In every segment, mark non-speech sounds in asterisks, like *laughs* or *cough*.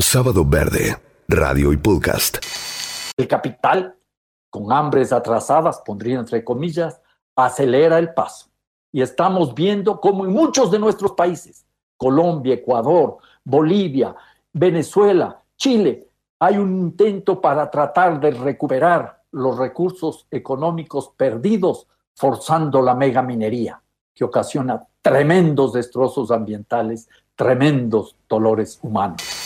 Sábado Verde, radio y podcast. El capital, con hambres atrasadas, pondría entre comillas, acelera el paso. Y estamos viendo cómo en muchos de nuestros países, Colombia, Ecuador, Bolivia, Venezuela, Chile, hay un intento para tratar de recuperar los recursos económicos perdidos forzando la megaminería, que ocasiona tremendos destrozos ambientales, tremendos dolores humanos.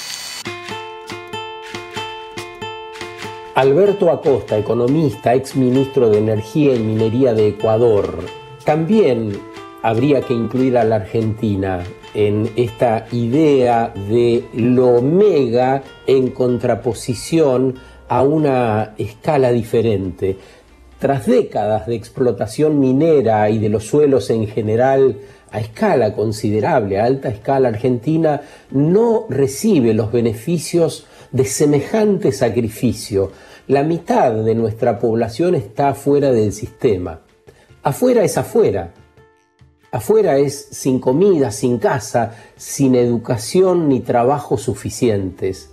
Alberto Acosta, economista, ex ministro de Energía y Minería de Ecuador, también habría que incluir a la Argentina en esta idea de lo mega en contraposición a una escala diferente. Tras décadas de explotación minera y de los suelos en general a escala considerable, a alta escala, Argentina no recibe los beneficios de semejante sacrificio. La mitad de nuestra población está fuera del sistema. Afuera es afuera. Afuera es sin comida, sin casa, sin educación ni trabajo suficientes.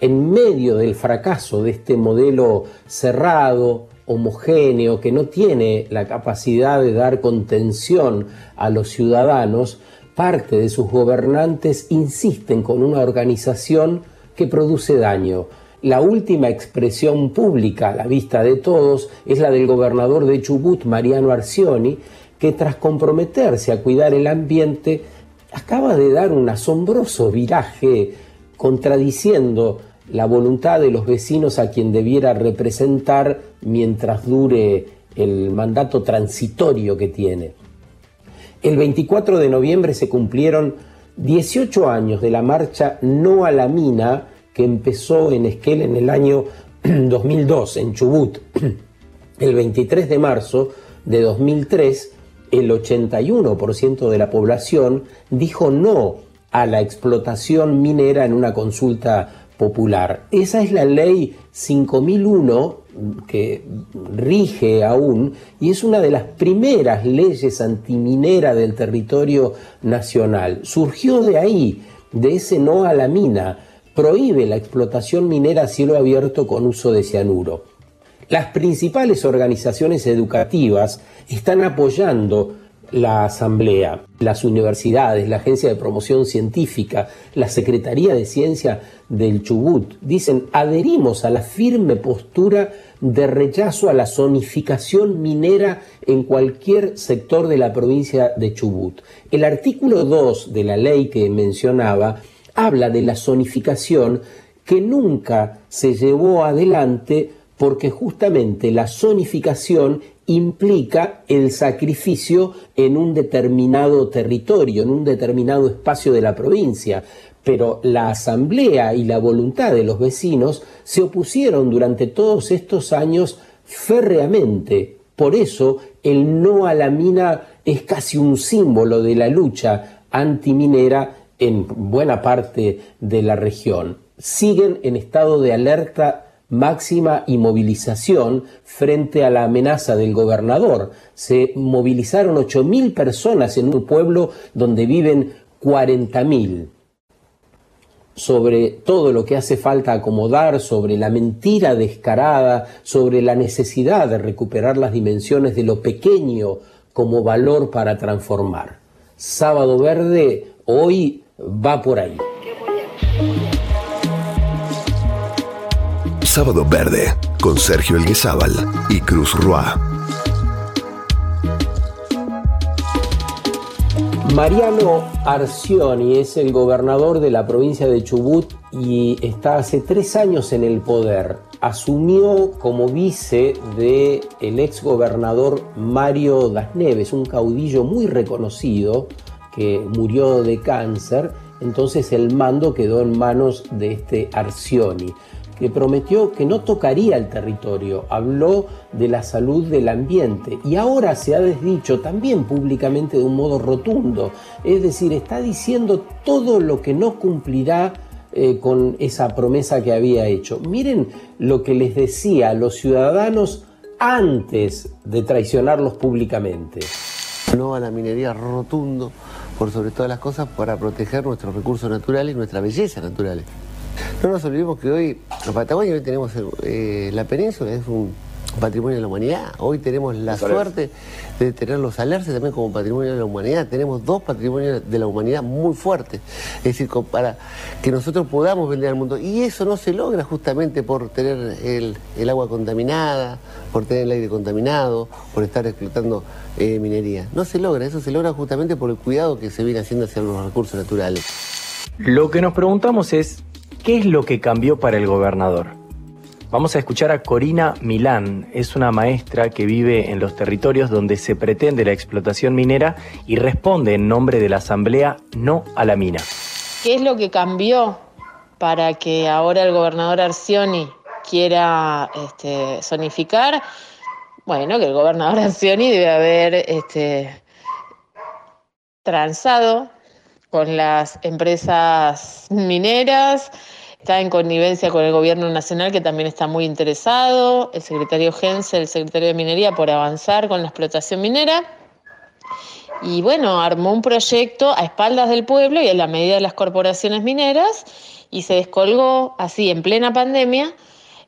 En medio del fracaso de este modelo cerrado, homogéneo, que no tiene la capacidad de dar contención a los ciudadanos, parte de sus gobernantes insisten con una organización que produce daño. La última expresión pública a la vista de todos es la del gobernador de Chubut, Mariano Arcioni, que tras comprometerse a cuidar el ambiente, acaba de dar un asombroso viraje contradiciendo la voluntad de los vecinos a quien debiera representar mientras dure el mandato transitorio que tiene. El 24 de noviembre se cumplieron 18 años de la marcha No a la Mina que empezó en Esquel en el año *clears throat* 2002, en Chubut. *clears throat* El 23 de marzo de 2003, el 81% de la población dijo no a la explotación minera en una consulta popular. Esa es la ley 5001 que rige aún y es una de las primeras leyes antiminera del territorio nacional. Surgió de ahí, de ese no a la mina, prohíbe la explotación minera a cielo abierto con uso de cianuro. Las principales organizaciones educativas están apoyando la Asamblea, las universidades, la Agencia de Promoción Científica, la Secretaría de Ciencia del Chubut, dicen, adherimos a la firme postura de rechazo a la zonificación minera en cualquier sector de la provincia de Chubut. El artículo 2 de la ley que mencionaba habla de la zonificación que nunca se llevó adelante porque justamente la zonificación implica el sacrificio en un determinado territorio, en un determinado espacio de la provincia. Pero la asamblea y la voluntad de los vecinos se opusieron durante todos estos años férreamente. Por eso el no a la mina es casi un símbolo de la lucha antiminera en buena parte de la región. Siguen en estado de alerta máxima y movilización frente a la amenaza del gobernador. Se movilizaron 8.000 personas en un pueblo donde viven 40.000 sobre todo lo que hace falta acomodar, sobre la mentira descarada, sobre la necesidad de recuperar las dimensiones de lo pequeño como valor para transformar. Sábado Verde hoy va por ahí. Sábado Verde con Sergio Elguezábal y Cruz Roa. Mariano Arcioni es el gobernador de la provincia de Chubut y está hace tres años en el poder. Asumió como vice de el ex gobernador Mario Das Neves, un caudillo muy reconocido que murió de cáncer. Entonces el mando quedó en manos de este Arcioni que prometió que no tocaría el territorio, habló de la salud del ambiente y ahora se ha desdicho también públicamente de un modo rotundo, es decir, está diciendo todo lo que no cumplirá eh, con esa promesa que había hecho. Miren lo que les decía a los ciudadanos antes de traicionarlos públicamente. No a la minería rotundo, por sobre todas las cosas, para proteger nuestros recursos naturales y nuestra belleza naturales. No nos olvidemos que hoy, en Patagonia, hoy tenemos eh, la península, es un patrimonio de la humanidad. Hoy tenemos la suerte de tener los alerces también como patrimonio de la humanidad. Tenemos dos patrimonios de la humanidad muy fuertes. Es decir, para que nosotros podamos vender al mundo. Y eso no se logra justamente por tener el, agua contaminada, por tener el aire contaminado, por estar explotando eh, minería. No se logra, eso se logra justamente por el cuidado que se viene haciendo hacia los recursos naturales. Lo que nos preguntamos es, ¿qué es lo que cambió para el gobernador? Vamos a escuchar a Corina Milán. Es una maestra que vive en los territorios donde se pretende la explotación minera y responde en nombre de la Asamblea no a la mina. ¿Qué es lo que cambió para que ahora el gobernador Arcioni quiera este, zonificar? Bueno, que el gobernador Arcioni debe haber este, transado con las empresas mineras, está en connivencia con el gobierno nacional que también está muy interesado, el secretario Gense, el secretario de Minería, por avanzar con la explotación minera. Y bueno, armó un proyecto a espaldas del pueblo y a la medida de las corporaciones mineras y se descolgó así en plena pandemia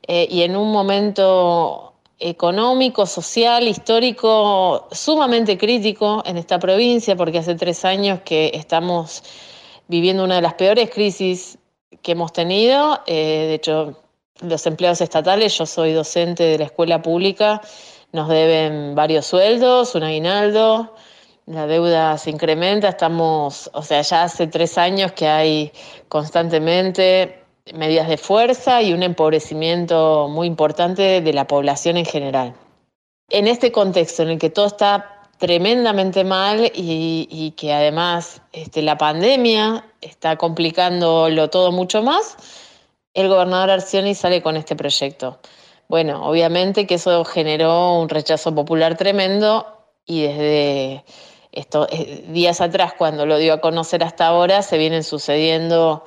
eh, y en un momento económico, social, histórico sumamente crítico en esta provincia porque hace tres años que estamos viviendo una de las peores crisis que hemos tenido. Eh, de hecho, los empleados estatales, yo soy docente de la escuela pública, nos deben varios sueldos, un aguinaldo, la deuda se incrementa, estamos, o sea, ya hace tres años que hay constantemente medidas de fuerza y un empobrecimiento muy importante de la población en general. En este contexto en el que todo está tremendamente mal y, que además este, la pandemia está complicándolo todo mucho más, el gobernador Arcioni sale con este proyecto. Bueno, obviamente que eso generó un rechazo popular tremendo y desde estos eh, días atrás, cuando lo dio a conocer hasta ahora, se vienen sucediendo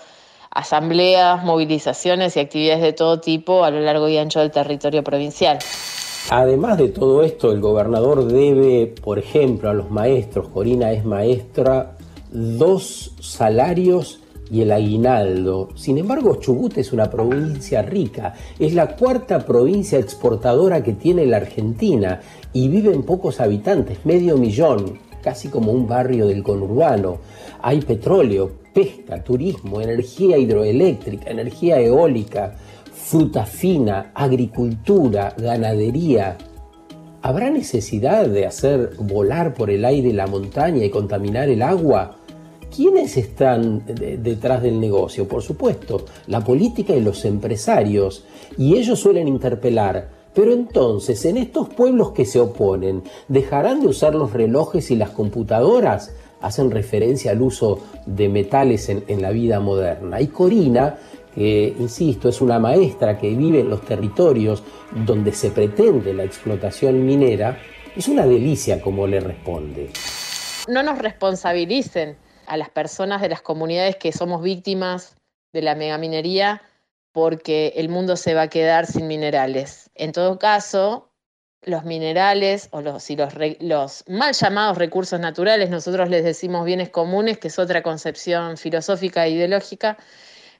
asambleas, movilizaciones y actividades de todo tipo a lo largo y ancho del territorio provincial. Además de todo esto, el gobernador debe, por ejemplo, a los maestros, Corina es maestra, dos salarios y el aguinaldo. Sin embargo, Chubut es una provincia rica, es la cuarta provincia exportadora que tiene la Argentina y viven pocos habitantes, medio millón, casi como un barrio del conurbano. Hay petróleo, pesca, turismo, energía hidroeléctrica, energía eólica, fruta fina, agricultura, ganadería. ¿Habrá necesidad de hacer volar por el aire la montaña y contaminar el agua? ¿Quiénes están detrás del negocio? Por supuesto, la política y los empresarios. Y ellos suelen interpelar, pero entonces, en estos pueblos que se oponen, ¿dejarán de usar los relojes y las computadoras? Hacen referencia al uso de metales en, la vida moderna. Y Corina que, insisto, es una maestra que vive en los territorios donde se pretende la explotación minera, es una delicia como le responde. No nos responsabilicen a las personas de las comunidades que somos víctimas de la megaminería porque el mundo se va a quedar sin minerales. En todo caso, los minerales o los, los, los, mal llamados recursos naturales, nosotros les decimos bienes comunes, que es otra concepción filosófica e ideológica,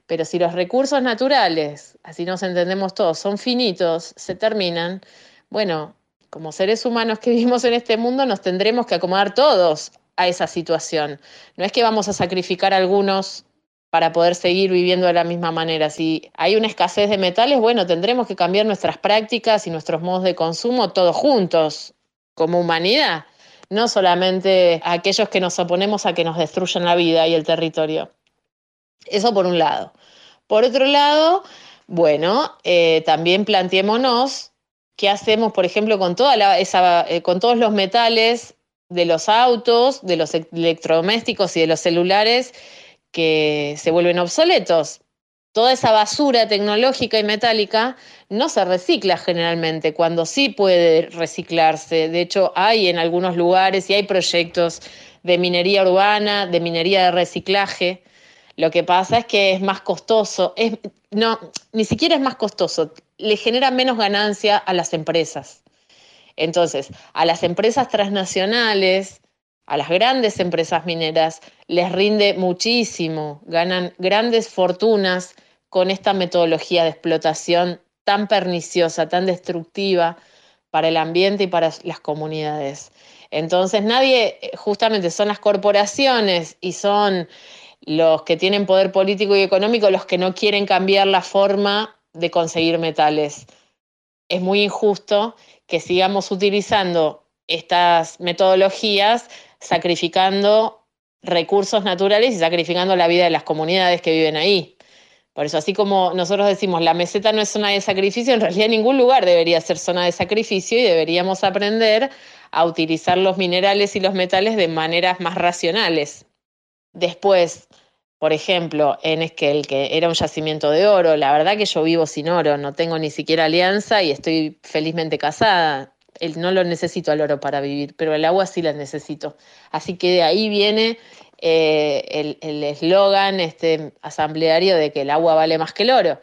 pero si los recursos naturales, así nos entendemos todos, son finitos, se terminan, bueno, como seres humanos que *laughs* vivimos en este mundo nos tendremos que acomodar todos a esa situación. No es que vamos a sacrificar a algunos para poder seguir viviendo de la misma manera. Si hay una escasez de metales, bueno, tendremos que cambiar nuestras prácticas y nuestros modos de consumo todos juntos, como humanidad, no solamente aquellos que nos oponemos a que nos destruyan la vida y el territorio. Eso por un lado. Por otro lado, bueno, eh, también planteémonos qué hacemos, por ejemplo, con, toda esa, eh, con todos los metales de los autos, de los electrodomésticos y de los celulares que se vuelven obsoletos. Toda esa basura tecnológica y metálica no se recicla generalmente, cuando sí puede reciclarse. De hecho, hay en algunos lugares y hay proyectos de minería urbana, de minería de reciclaje, lo que pasa es que es más costoso, no, ni siquiera es más costoso, le genera menos ganancia a las empresas. Entonces, a las empresas transnacionales, a las grandes empresas mineras, les rinde muchísimo, ganan grandes fortunas con esta metodología de explotación tan perniciosa, tan destructiva para el ambiente y para las comunidades. Entonces nadie, eh, justamente son las corporaciones y son los que tienen poder político y económico los que no quieren cambiar la forma de conseguir metales. Es muy injusto que sigamos utilizando estas metodologías sacrificando recursos naturales y sacrificando la vida de las comunidades que viven ahí. Por eso, así como nosotros decimos, la meseta no es zona de sacrificio, en realidad ningún lugar debería ser zona de sacrificio y deberíamos aprender a utilizar los minerales y los metales de maneras más racionales. Después, por ejemplo, en Esquel, que era un yacimiento de oro, la verdad que yo vivo sin oro, no tengo ni siquiera alianza y estoy felizmente casada. no lo necesito al oro para vivir, pero el agua sí la necesito. Así que de ahí viene eh, el eslogan este, asambleario de que el agua vale más que el oro.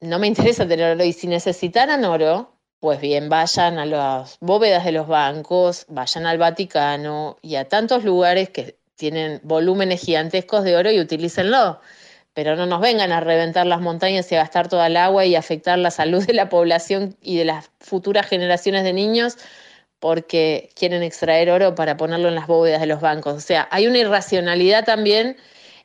No me interesa tener oro y si necesitaran oro, pues bien, vayan a las bóvedas de los bancos, vayan al Vaticano y a tantos lugares que tienen volúmenes gigantescos de oro y utilícenlo. Pero no nos vengan a reventar las montañas y a gastar toda el agua y afectar la salud de la población y de las futuras generaciones de niños porque quieren extraer oro para ponerlo en las bóvedas de los bancos. O sea, hay una irracionalidad también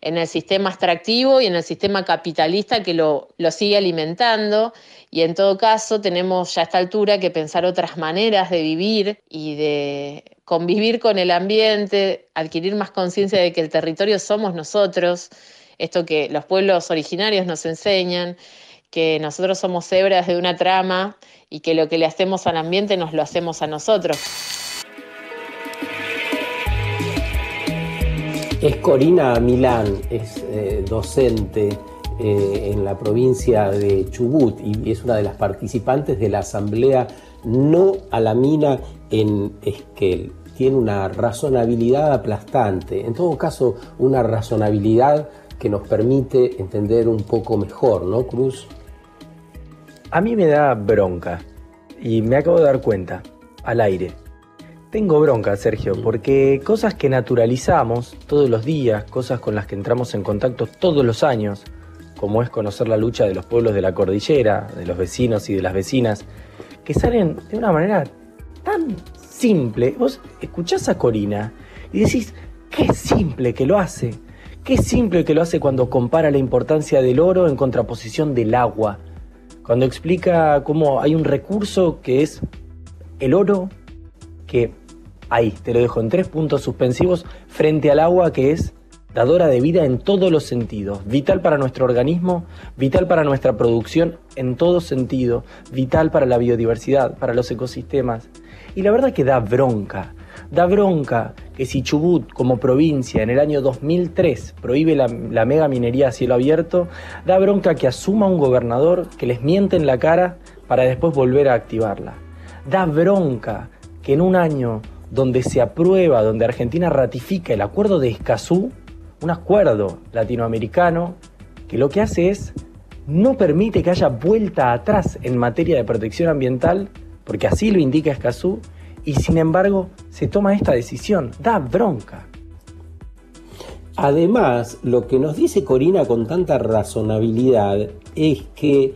en el sistema extractivo y en el sistema capitalista que lo, lo, sigue alimentando. Y en todo caso, tenemos ya a esta altura que pensar otras maneras de vivir y de convivir con el ambiente, adquirir más conciencia de que el territorio somos nosotros, esto que los pueblos originarios nos enseñan, que nosotros somos hebras de una trama y que lo que le hacemos al ambiente nos lo hacemos a nosotros. Es Corina Milán, es eh, docente eh, en la provincia de Chubut y es una de las participantes de la asamblea No a la mina en Esquel. Tiene una razonabilidad aplastante, en todo caso una razonabilidad que nos permite entender un poco mejor, ¿no, Cruz? A mí me da bronca y me acabo de dar cuenta, al aire. Tengo bronca, Sergio, porque cosas que naturalizamos todos los días, cosas con las que entramos en contacto todos los años, como es conocer la lucha de los pueblos de la cordillera, de los vecinos y de las vecinas, que salen de una manera tan simple. Vos escuchás a Corina y decís, qué simple que lo hace, qué simple que lo hace cuando compara la importancia del oro en contraposición del agua cuando explica cómo hay un recurso que es el oro, que ahí te lo dejo en tres puntos suspensivos, frente al agua que es dadora de vida en todos los sentidos, vital para nuestro organismo, vital para nuestra producción en todo sentido, vital para la biodiversidad, para los ecosistemas. Y la verdad que da bronca Da bronca que si Chubut como provincia en el año 2003 prohíbe la, mega minería a cielo abierto, da bronca que asuma un gobernador que les miente en la cara para después volver a activarla. Da bronca que en un año donde se aprueba, donde Argentina ratifica el acuerdo de Escazú, un acuerdo latinoamericano que lo que hace es no permite que haya vuelta atrás en materia de protección ambiental, porque así lo indica Escazú, y sin embargo se toma esta decisión. Da bronca. Además, lo que nos dice Corina con tanta razonabilidad es que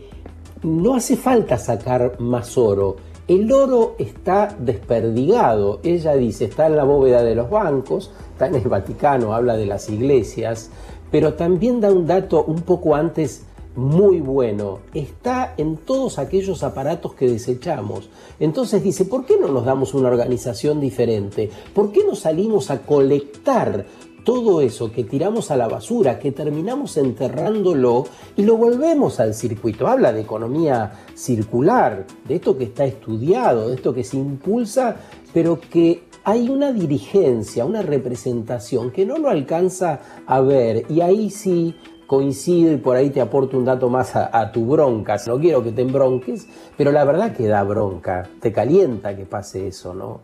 no hace falta sacar más oro. El oro está desperdigado. Ella dice, está en la bóveda de los bancos, está en el Vaticano, habla de las iglesias, pero también da un dato un poco antes muy bueno, está en todos aquellos aparatos que desechamos. Entonces dice, ¿por qué no nos damos una organización diferente? ¿Por qué no salimos a colectar todo eso que tiramos a la basura, que terminamos enterrándolo y lo volvemos al circuito. Habla de economía circular, de esto que está estudiado, de esto que se impulsa, pero que hay una dirigencia, una representación que no lo alcanza a ver y ahí sí coincido y por ahí te aporto un dato más a, tu bronca. No quiero que te embronques, pero la verdad que da bronca, te calienta que pase eso, ¿no?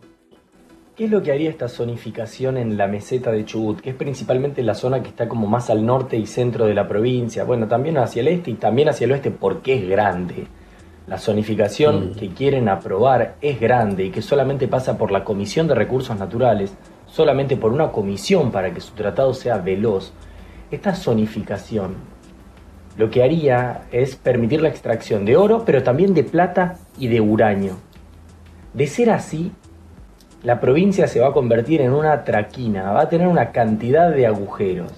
¿Qué es lo que haría esta zonificación en la meseta de Chubut, que es principalmente la zona que está como más al norte y centro de la provincia? Bueno, también hacia el este y también hacia el oeste porque es grande. La zonificación mm. que quieren aprobar es grande y que solamente pasa por la Comisión de Recursos Naturales, solamente por una comisión para que su tratado sea veloz esta zonificación lo que haría es permitir la extracción de oro, pero también de plata y de uranio. De ser así, la provincia se va a convertir en una traquina, va a tener una cantidad de agujeros.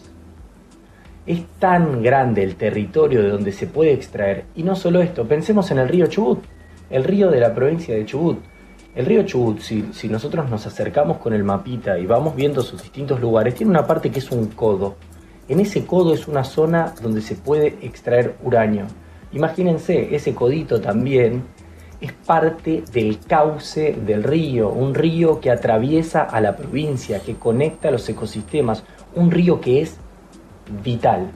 Es tan grande el territorio de donde se puede extraer, y no solo esto, pensemos en el río Chubut, el río de la provincia de Chubut. El río Chubut, si, nosotros nos acercamos con el mapita y vamos viendo sus distintos lugares, tiene una parte que es un codo, en ese codo es una zona donde se puede extraer uranio. Imagínense, ese codito también es parte del cauce del río, un río que atraviesa a la provincia, que conecta los ecosistemas, un río que es vital.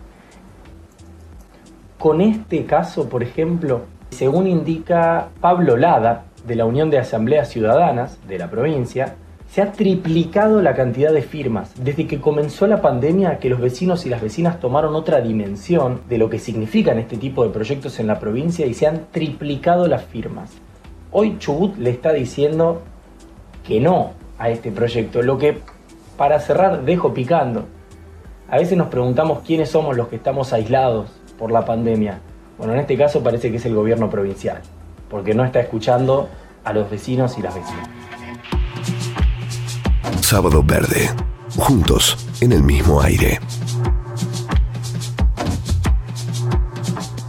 Con este caso, por ejemplo, según indica Pablo Lada, de la Unión de Asambleas Ciudadanas de la provincia, se ha triplicado la cantidad de firmas. Desde que comenzó la pandemia, que los vecinos y las vecinas tomaron otra dimensión de lo que significan este tipo de proyectos en la provincia y se han triplicado las firmas. Hoy Chubut le está diciendo que no a este proyecto, lo que para cerrar dejo picando. A veces nos preguntamos quiénes somos los que estamos aislados por la pandemia. Bueno, en este caso parece que es el gobierno provincial, porque no está escuchando a los vecinos y las vecinas. Sábado Verde. Juntos en el mismo aire.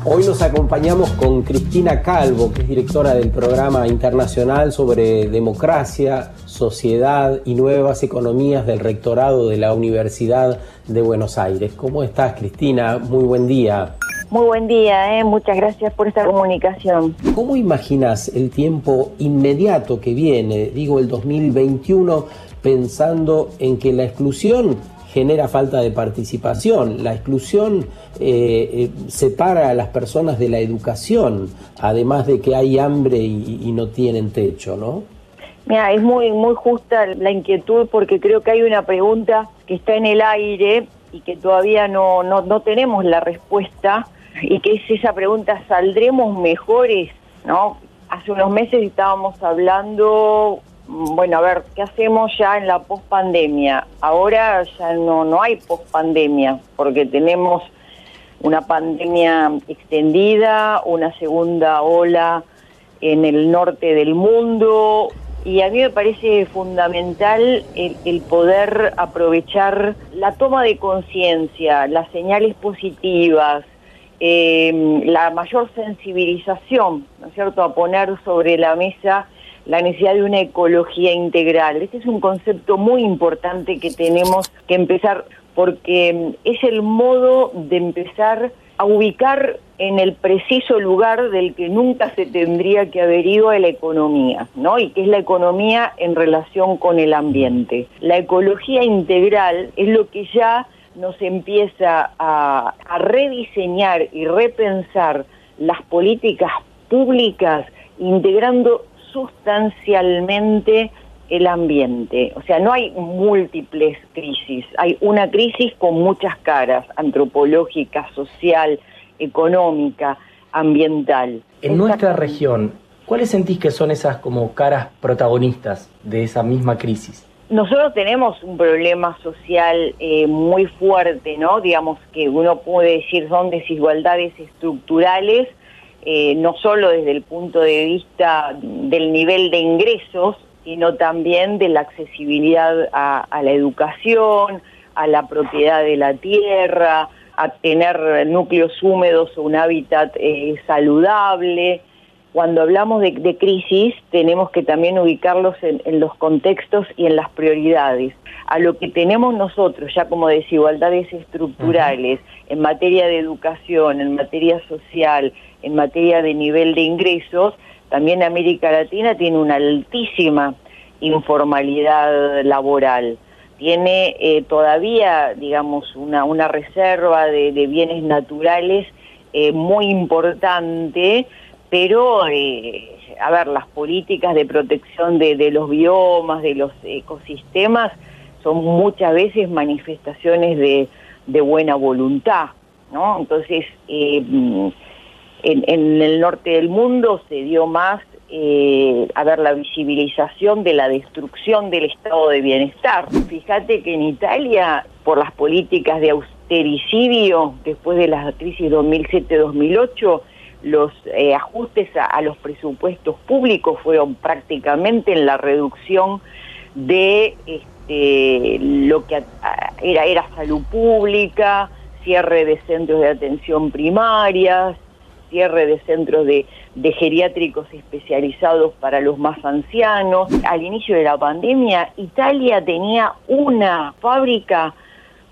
Hoy nos acompañamos con Cristina Calvo, que es directora del programa internacional sobre democracia, sociedad y nuevas economías del rectorado de la Universidad de Buenos Aires. ¿Cómo estás, Cristina? Muy buen día. Muy buen día, ¿eh? muchas gracias por esta comunicación. ¿Cómo imaginas el tiempo inmediato que viene, digo el 2021, pensando en que la exclusión genera falta de participación, la exclusión eh, eh, separa a las personas de la educación, además de que hay hambre y, no tienen techo, ¿no? Mira, es muy, muy justa la inquietud porque creo que hay una pregunta que está en el aire y que todavía no, no, no tenemos la respuesta y que es esa pregunta, ¿saldremos mejores? ¿No? Hace unos meses estábamos hablando bueno, a ver, ¿qué hacemos ya en la pospandemia? Ahora ya no, no hay pospandemia, porque tenemos una pandemia extendida, una segunda ola en el norte del mundo, y a mí me parece fundamental el, poder aprovechar la toma de conciencia, las señales positivas, eh, la mayor sensibilización, ¿no es cierto?, a poner sobre la mesa la necesidad de una ecología integral. Este es un concepto muy importante que tenemos que empezar porque mm, es el modo de empezar a ubicar en el preciso lugar del que nunca se tendría que haber ido a la economía, ¿no? Y que es la economía en relación con el ambiente. La ecología integral es lo que ya nos empieza a, a rediseñar y repensar las políticas públicas integrando sustancialmente el ambiente. O sea, no hay múltiples crisis, hay una crisis con muchas caras, antropológica, social, económica, ambiental. En nuestra región, ¿cuáles sentís que son esas como caras protagonistas de esa misma crisis? Nosotros tenemos un problema social eh, muy fuerte, ¿no? Digamos que uno puede decir son desigualdades estructurales, eh, no solo desde el punto de vista del nivel de ingresos, sino también de la accesibilidad a, la educación, a la propiedad de la tierra, a tener núcleos húmedos o un hábitat eh, saludable. Cuando hablamos de, crisis, tenemos que también ubicarlos en, los contextos y en las prioridades. A lo que tenemos nosotros ya como desigualdades estructurales en materia de educación, en materia social, en materia de nivel de ingresos, también América Latina tiene una altísima informalidad laboral. Tiene eh, todavía, digamos, una, una reserva de, bienes naturales eh, muy importante, pero, eh, a ver, las políticas de protección de, de los biomas, de los ecosistemas, son muchas veces manifestaciones de, de buena voluntad, ¿no? Entonces, en, el norte del mundo se dio más eh, a ver la visibilización de la destrucción del estado de bienestar. Fíjate que en Italia, por las políticas de austericidio después de la crisis 2007-2008, los eh, ajustes a, los presupuestos públicos fueron prácticamente en la reducción de este, lo que era, era salud pública, cierre de centros de atención primaria, cierre de centros de, de geriátricos especializados para los más ancianos. Al inicio de la pandemia, Italia tenía una fábrica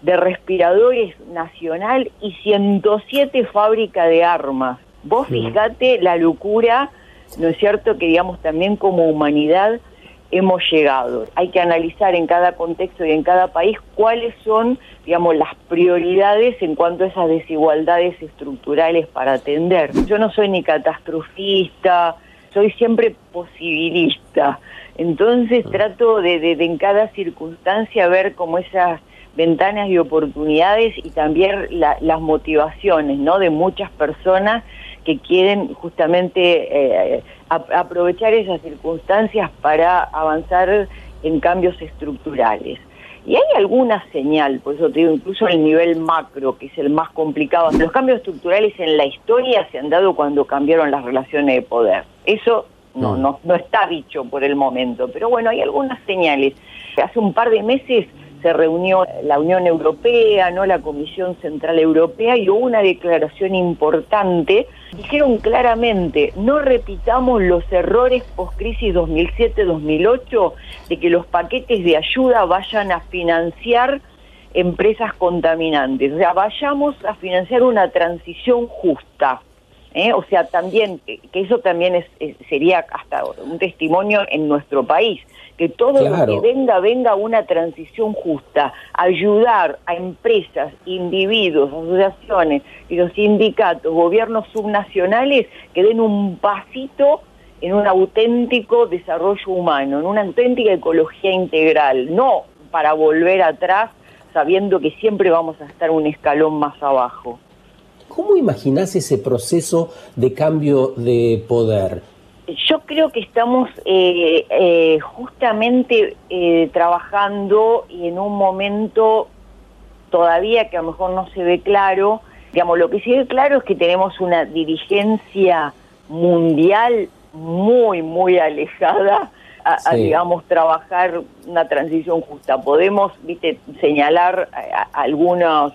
de respiradores nacional y 107 fábricas de armas. Vos fijate la locura, ¿no es cierto?, que digamos también como humanidad hemos llegado. Hay que analizar en cada contexto y en cada país cuáles son, digamos, las prioridades en cuanto a esas desigualdades estructurales para atender. Yo no soy ni catastrofista, soy siempre posibilista. Entonces trato de, de, en cada circunstancia ver como esas ventanas y oportunidades y también las motivaciones ¿no? de muchas personas que quieren justamente eh, aprovechar esas circunstancias para avanzar en cambios estructurales. Y hay alguna señal, por eso te digo, incluso el nivel macro, que es el más complicado. Los cambios estructurales en la historia se han dado cuando cambiaron las relaciones de poder. Eso no, mm. no, no está dicho por el momento, pero bueno, hay algunas señales. Hace un par de meses se reunió la Unión Europea, no la Comisión Central Europea y hubo una declaración importante. Dijeron claramente, no repitamos los errores post-crisis 2007-2008 de que los paquetes de ayuda vayan a financiar empresas contaminantes. O sea, vayamos a financiar una transición justa. ¿Eh? O sea, también, que eso también es, sería hasta un testimonio en nuestro país que todo lo que venga, venga una transición justa, ayudar a empresas, individuos, asociaciones y los sindicatos, gobiernos subnacionales que den un pasito en un auténtico desarrollo humano, en una auténtica ecología integral, no para volver atrás sabiendo que siempre vamos a estar un escalón más abajo. ¿Cómo imaginás ese proceso de cambio de poder? yo creo que estamos eh, eh, justamente eh, trabajando y en un momento todavía que a lo mejor no se ve claro, digamos, lo que sí ve claro es que tenemos una dirigencia mundial muy, muy alejada a, digamos, trabajar una transición justa. Podemos, viste, señalar algunos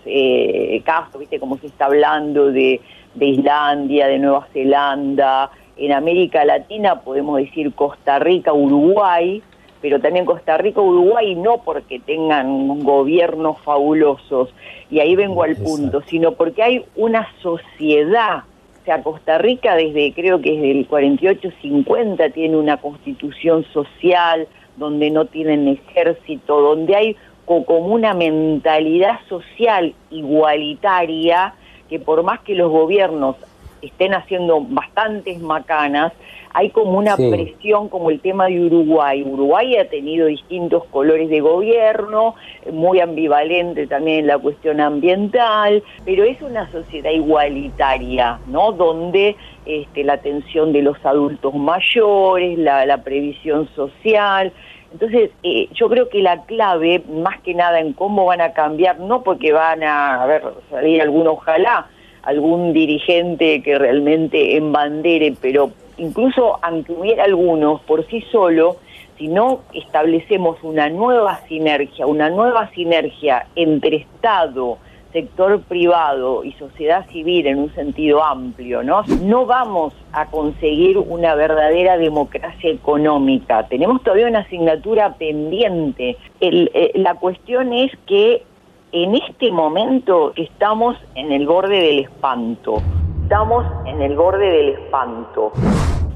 casos, viste, como se está hablando de, de Islandia, de Nueva Zelanda, en América Latina podemos decir Costa Rica, Uruguay, pero también Costa Rica, Uruguay no porque tengan gobiernos fabulosos, y ahí vengo al punto, sino porque hay una sociedad, sea, Costa Rica desde creo que desde el 48-50 tiene una constitución social donde no tienen ejército, donde hay como una mentalidad social igualitaria que por más que los gobiernos estén haciendo bastantes macanas, hay como una presión como el tema de Uruguay. Uruguay ha tenido distintos colores de gobierno, muy ambivalente también en la cuestión ambiental, pero es una sociedad igualitaria, ¿no? Donde este, la atención de los adultos mayores, la, previsión social, entonces, eh, yo creo que la clave, más que nada en cómo van a cambiar, no porque van a, a ver, salir alguno, ojalá, algún dirigente que realmente embandere, pero incluso aunque hubiera algunos por sí solo, si no establecemos una nueva sinergia, una nueva sinergia entre Estado, sector privado y sociedad civil en un sentido amplio, ¿no? No vamos a conseguir una verdadera democracia económica. Tenemos todavía una asignatura pendiente. Eh, la cuestión es que en este momento estamos en el borde del espanto. Estamos en el borde del espanto.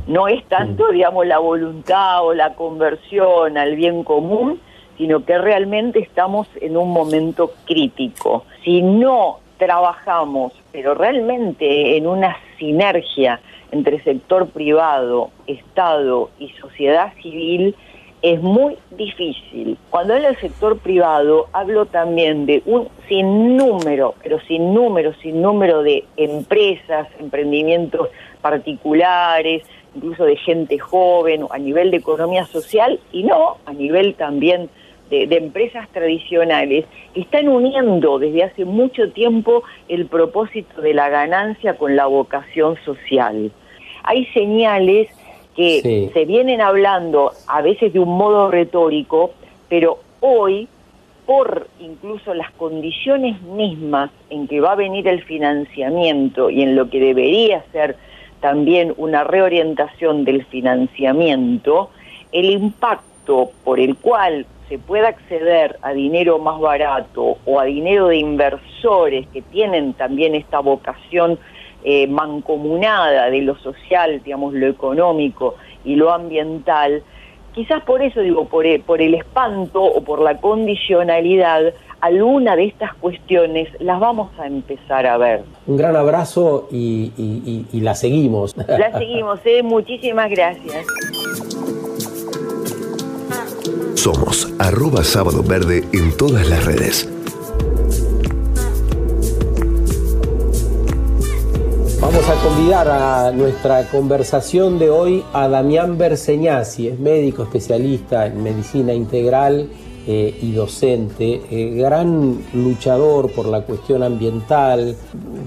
No es tanto, digamos, la voluntad o la conversión al bien común, sino que realmente estamos en un momento crítico. Si no trabajamos, pero realmente en una sinergia entre sector privado, Estado y sociedad civil, es muy difícil. Cuando hablo del sector privado, hablo también de un sinnúmero, pero sin número, sin número de empresas, emprendimientos particulares, incluso de gente joven, a nivel de economía social y no, a nivel también de, empresas tradicionales que están uniendo desde hace mucho tiempo el propósito de la ganancia con la vocación social. Hay señales que se vienen hablando a veces de un modo retórico, pero hoy, por incluso las condiciones mismas en que va a venir el financiamiento y en lo que debería ser también una reorientación del financiamiento, el impacto por el cual se pueda acceder a dinero más barato o a dinero de inversores que tienen también esta vocación eh, mancomunada de lo social, digamos, lo económico y lo ambiental, quizás por eso digo, por el, por el espanto o por la condicionalidad, alguna de estas cuestiones las vamos a empezar a ver. Un gran abrazo y, la seguimos. La seguimos, ¿eh? muchísimas gracias. Somos arroba sábado verde en todas las redes. Vamos a convidar a nuestra conversación de hoy a Damián Berseñasi, es médico especialista en medicina integral eh, y docente, eh, gran luchador por la cuestión ambiental,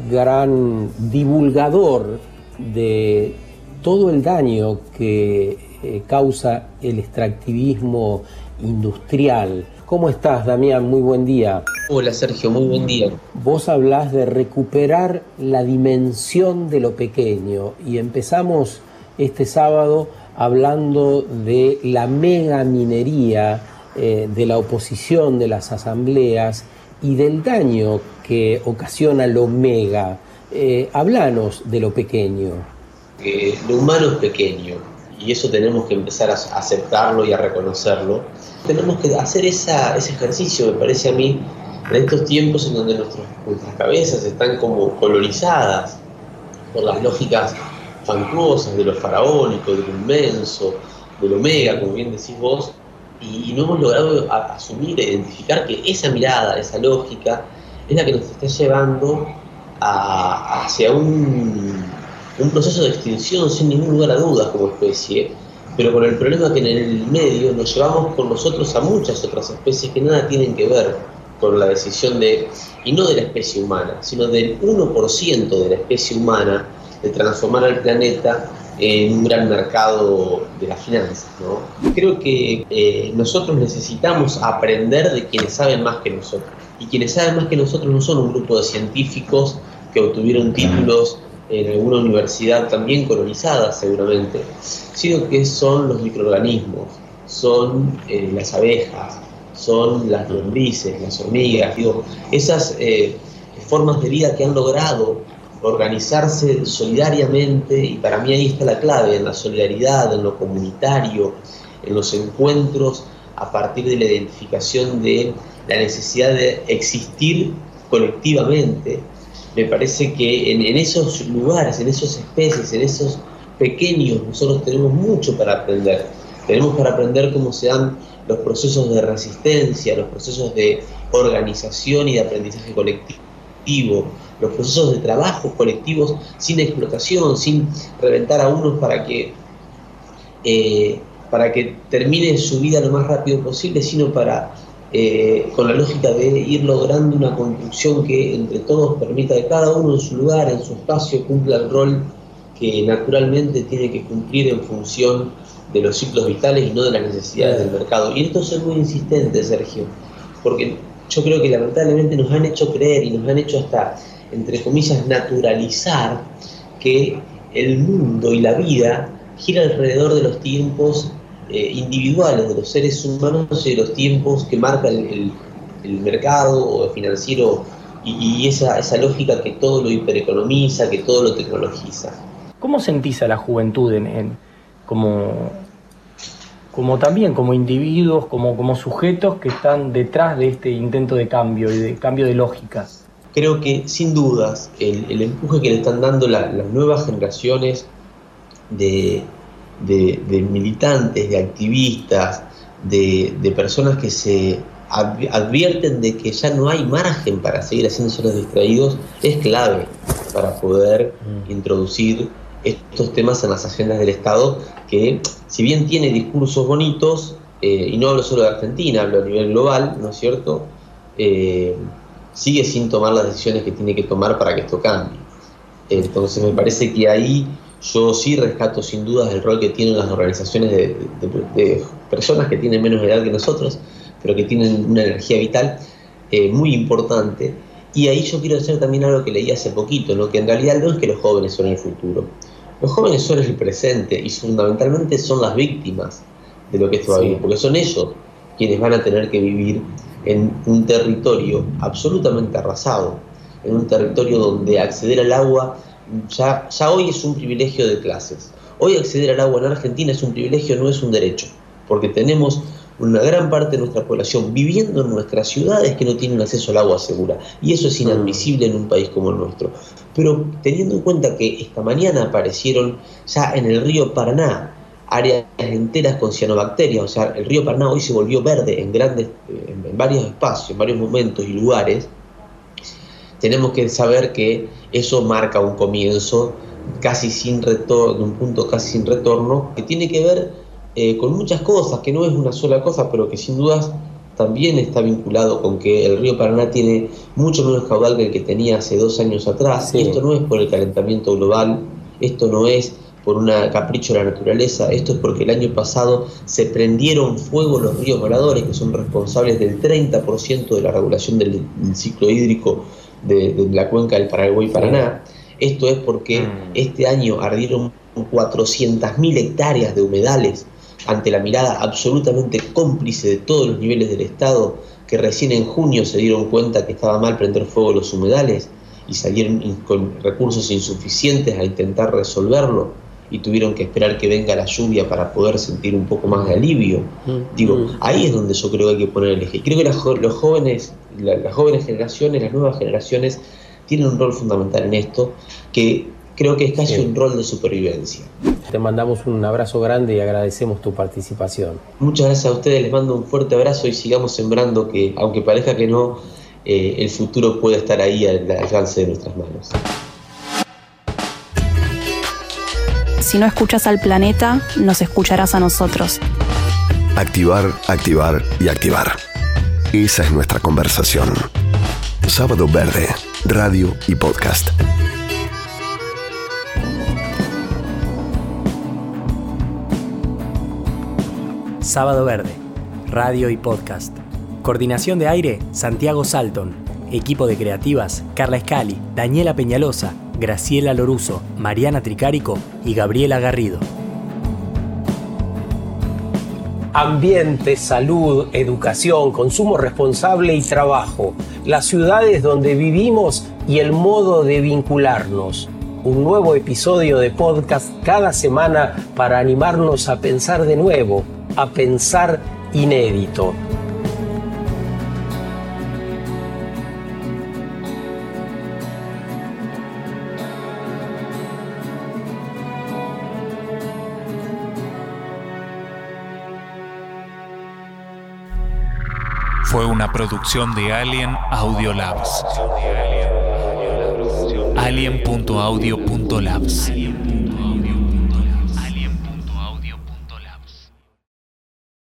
gran divulgador de todo el daño que eh, causa el extractivismo industrial. ¿Cómo estás, Damián? Muy buen día. Hola, Sergio, muy buen día. Vos hablás de recuperar la dimensión de lo pequeño y empezamos este sábado hablando de la mega minería, eh, de la oposición de las asambleas y del daño que ocasiona lo mega. Eh, hablanos de lo pequeño. lo humano es pequeño, y eso tenemos que empezar a aceptarlo y a reconocerlo. Tenemos que hacer esa, ese ejercicio, me parece a mí, en estos tiempos en donde nuestras cabezas están como colonizadas por las lógicas fantuosas de lo faraónico, de lo inmenso, de lo mega, como bien decís vos, y, no hemos logrado asumir, identificar que esa mirada, esa lógica, es la que nos está llevando hacia un un proceso de extinción sin ningún lugar a dudas como especie, pero con el problema que en el medio nos llevamos con nosotros a muchas otras especies que nada tienen que ver con la decisión de, y no de la especie humana, sino del 1% de la especie humana de transformar al planeta en un gran mercado de las finanzas. ¿no? Creo que eh, nosotros necesitamos aprender de quienes saben más que nosotros. Y quienes saben más que nosotros no son un grupo de científicos que obtuvieron títulos en alguna universidad también colonizada seguramente, sino que son los microorganismos, son eh, las abejas, son las lombrices, las hormigas, digo, esas eh, formas de vida que han logrado organizarse solidariamente, y para mí ahí está la clave, en la solidaridad, en lo comunitario, en los encuentros a partir de la identificación de la necesidad de existir colectivamente me parece que en, esos lugares, en esas especies, en esos pequeños, nosotros tenemos mucho para aprender. Tenemos para aprender cómo se dan los procesos de resistencia, los procesos de organización y de aprendizaje colectivo, los procesos de trabajo colectivos sin explotación, sin reventar a unos para que, eh, para que termine su vida lo más rápido posible, sino para eh, con la lógica de ir logrando una construcción que entre todos permita que cada uno en su lugar, en su espacio, cumpla el rol que naturalmente tiene que cumplir en función de los ciclos vitales y no de las necesidades del mercado. Y esto es muy insistente, Sergio, porque yo creo que lamentablemente nos han hecho creer y nos han hecho hasta, entre comillas, naturalizar que el mundo y la vida gira alrededor de los tiempos eh, individuales de los seres humanos y los tiempos que marca el, mercado financiero y, esa, esa, lógica que todo lo hipereconomiza, que todo lo tecnologiza. ¿Cómo sentís a la juventud en, como, como también como individuos, como, como sujetos que están detrás de este intento de cambio y de cambio de lógica? Creo que sin dudas el, empuje que le están dando las nuevas generaciones de, de, militantes, de activistas, de, personas que se advierten de que ya no hay margen para seguir haciéndose los distraídos, es clave para poder mm. introducir estos temas en las agendas del Estado, que si bien tiene discursos bonitos, eh, y no hablo solo de Argentina, hablo a nivel global, ¿no es cierto? Eh, sigue sin tomar las decisiones que tiene que tomar para que esto cambie. Entonces me parece que ahí yo sí rescato sin dudas el rol que tienen las organizaciones de, personas que tienen menos edad que nosotros, pero que tienen una energía vital eh, muy importante. Y ahí yo quiero hacer también algo que leí hace poquito, ¿no? que en realidad no es que los jóvenes son el futuro, los jóvenes son el presente y fundamentalmente son las víctimas de lo que esto va a vivir, porque son ellos quienes van a tener que vivir en un territorio absolutamente arrasado, en un territorio donde acceder al agua ya, ya hoy es un privilegio de clases. Hoy acceder al agua en Argentina es un privilegio, no es un derecho, porque tenemos una gran parte de nuestra población viviendo en nuestras ciudades que no tienen acceso al agua segura. Y eso es inadmisible en un país como el nuestro. Pero teniendo en cuenta que esta mañana aparecieron ya en el río Paraná áreas enteras con cianobacterias, o sea, el río Paraná hoy se volvió verde en grandes, en varios espacios, en varios momentos y lugares, tenemos que saber que eso marca un comienzo casi sin retorno, un punto casi sin retorno, que tiene que ver eh, con muchas cosas, que no es una sola cosa, pero que sin dudas también está vinculado con que el río Paraná tiene mucho menos caudal que el que tenía hace dos años atrás. Y esto no es por el calentamiento global, esto no es por un capricho de la naturaleza, esto es porque el año pasado se prendieron fuego los ríos voladores, que son responsables del 30% de la regulación del, ciclo hídrico de, la cuenca del Paraguay-Paraná. Esto es porque mm. este año ardieron 400.000 hectáreas de humedales ante la mirada absolutamente cómplice de todos los niveles del Estado, que recién en junio se dieron cuenta que estaba mal prender fuego los humedales y salieron con recursos insuficientes a intentar resolverlo y tuvieron que esperar que venga la lluvia para poder sentir un poco más de alivio. Mm. Digo, mm. ahí es donde yo creo que hay que poner el eje. Creo que los jóvenes, las jóvenes generaciones, las nuevas generaciones, tienen un rol fundamental en esto, que creo que es casi un rol de supervivencia. Te mandamos un abrazo grande y agradecemos tu participación. Muchas gracias a ustedes, les mando un fuerte abrazo y sigamos sembrando que, aunque parezca que no, eh, el futuro puede estar ahí al alcance de nuestras manos. Si no escuchas al planeta, nos escucharás a nosotros. Activar, activar y activar. Esa es nuestra conversación. Sábado Verde, radio y podcast. Sábado Verde, radio y podcast. Coordinación de aire, Santiago Salton. Equipo de creativas, Carla Escali, Daniela Peñalosa, Graciela Loruso, Mariana Tricárico y Gabriela Garrido. Ambiente, salud, educación, consumo responsable y trabajo. Las ciudades donde vivimos y el modo de vincularnos un nuevo episodio de podcast cada semana para animarnos a pensar de nuevo, a pensar inédito. Fue una producción de Alien Audio Labs. Alien.audio.labs.